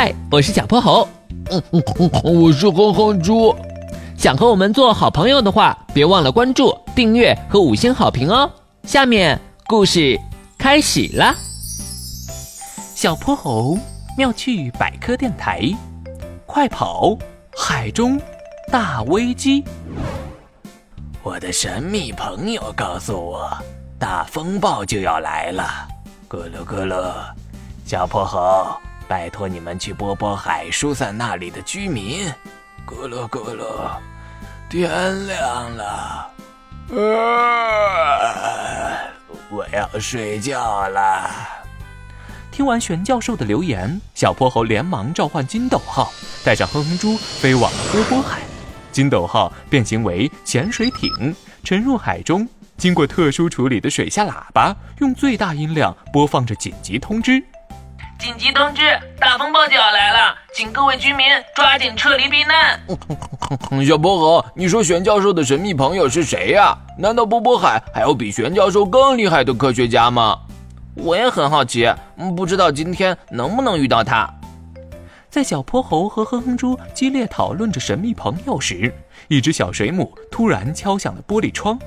嗨，我是小泼猴。嗯嗯嗯，我是哼哼猪。想和我们做好朋友的话，别忘了关注、订阅和五星好评哦。下面故事开始啦。小泼猴妙趣百科电台，快跑！海中大危机。我的神秘朋友告诉我，大风暴就要来了。咕噜咕噜，小泼猴，拜托你们去波波海疏散那里的居民。咕噜咕噜，天亮了，我要睡觉了。听完玄教授的留言，小泼猴连忙召唤金斗号，带上哼哼猪飞往了波波海。金斗号变形为潜水艇，沉入海中。经过特殊处理的水下喇叭，用最大音量播放着紧急通知：紧急通知，大风暴就要来了，请各位居民抓紧撤离避难。小泼猴，你说玄教授的神秘朋友是谁呀？难道波波海还有比玄教授更厉害的科学家吗？我也很好奇，不知道今天能不能遇到他。在小泼猴和哼哼猪激烈讨论着神秘朋友时，一只小水母突然敲响了玻璃窗。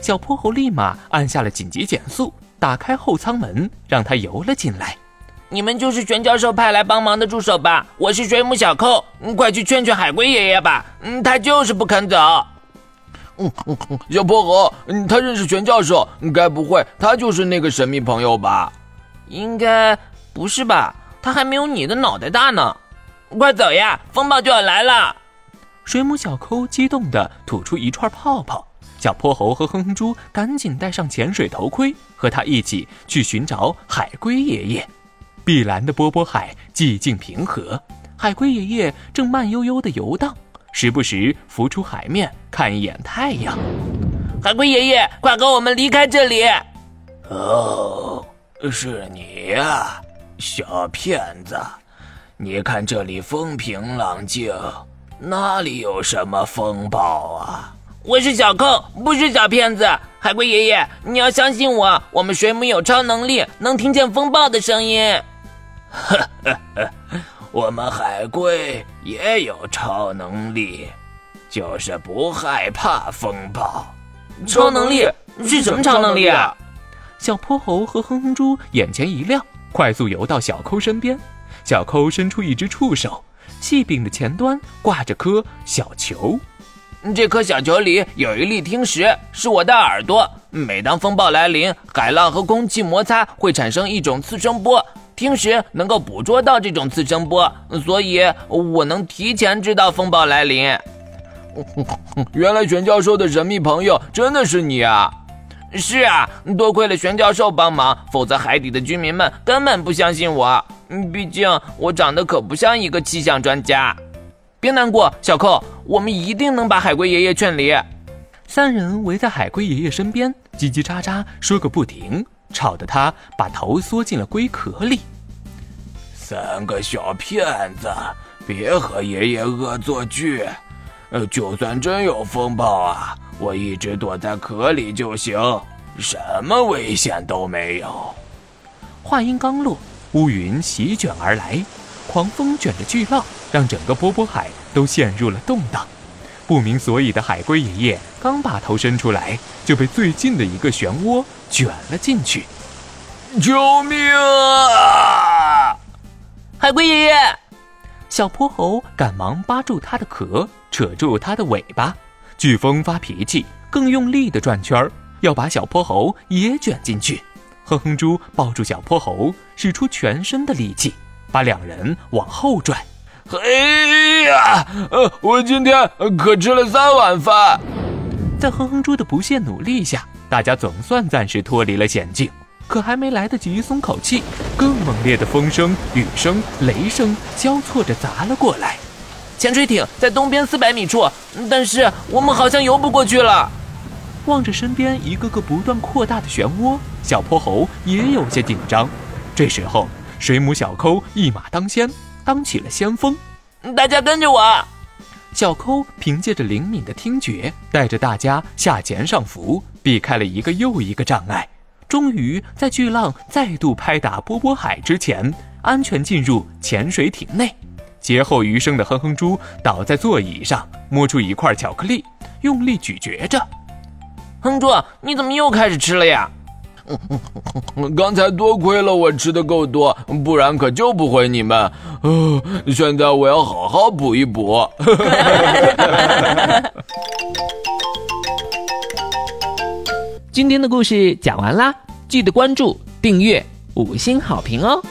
小泼猴立马按下了紧急减速，打开后舱门，让它游了进来。你们就是玄教授派来帮忙的助手吧？我是水母小寇，快去劝劝海龟爷爷吧。嗯，他就是不肯走。嗯，小泼猴，他认识玄教授，该不会他就是那个神秘朋友吧？应该不是吧？他还没有你的脑袋大呢。快走呀！风暴就要来了！水母小抠激动地吐出一串泡泡。小泼猴和哼哼猪赶紧戴上潜水头盔，和他一起去寻找海龟爷爷。碧蓝的波波海寂静平和，海龟爷爷正慢悠悠地游荡，时不时浮出海面看一眼太阳。海龟爷爷，快跟我们离开这里！哦，是你呀，小骗子！你看这里风平浪静，哪里有什么风暴啊？我是小寇，不是小骗子。海龟爷爷，你要相信我，我们水母有超能力，能听见风暴的声音。呵呵呵，我们海龟也有超能力，就是不害怕风暴。超能力是什么超能力啊？小泼猴和哼哼猪眼前一亮，快速游到小抠身边。小抠伸出一只触手，细柄的前端挂着颗小球。这颗小球里有一粒听石，是我的耳朵。每当风暴来临，海浪和空气摩擦会产生一种次声波，听石能够捕捉到这种次声波，所以我能提前知道风暴来临。原来玄教授的神秘朋友真的是你啊！是啊，多亏了玄教授帮忙，否则海底的居民们根本不相信我。毕竟我长得可不像一个气象专家。别难过，小寇，我们一定能把海龟爷爷劝离。三人围在海龟爷爷身边，叽叽喳喳说个不停，吵得他把头缩进了龟壳里。三个小骗子，别和爷爷恶作剧。呃，就算真有风暴啊，我一直躲在壳里就行，什么危险都没有。话音刚落。乌云席卷而来，狂风卷着巨浪，让整个波波海都陷入了动荡。不明所以的海龟爷爷刚把头伸出来，就被最近的一个漩涡卷了进去。救命啊！海龟爷爷，小泼猴赶忙扒住它的壳，扯住它的尾巴。飓风发脾气，更用力的转圈儿，要把小泼猴也卷进去。哼哼猪抱住小泼猴，使出全身的力气，把两人往后拽。嘿呀，呃，我今天可吃了三碗饭。在哼哼猪的不懈努力下，大家总算暂时脱离了险境。可还没来得及松口气，更猛烈的风声、雨声、雷声交错着砸了过来。潜水艇在东边四百米处，但是我们好像游不过去了。望着身边一个个不断扩大的漩涡，小泼猴也有些紧张。这时候，水母小抠一马当先，当起了先锋。大家跟着我。小抠凭借着灵敏的听觉，带着大家下潜上浮，避开了一个又一个障碍。终于在巨浪再度拍打波波海之前，安全进入潜水艇内。劫后余生的哼哼猪倒在座椅上，摸出一块巧克力，用力咀嚼着。哼猪，你怎么又开始吃了呀？刚才多亏了我吃的够多，不然可救不回你们。哦，现在我要好好补一补。今天的故事讲完啦，记得关注、订阅、五星好评哦。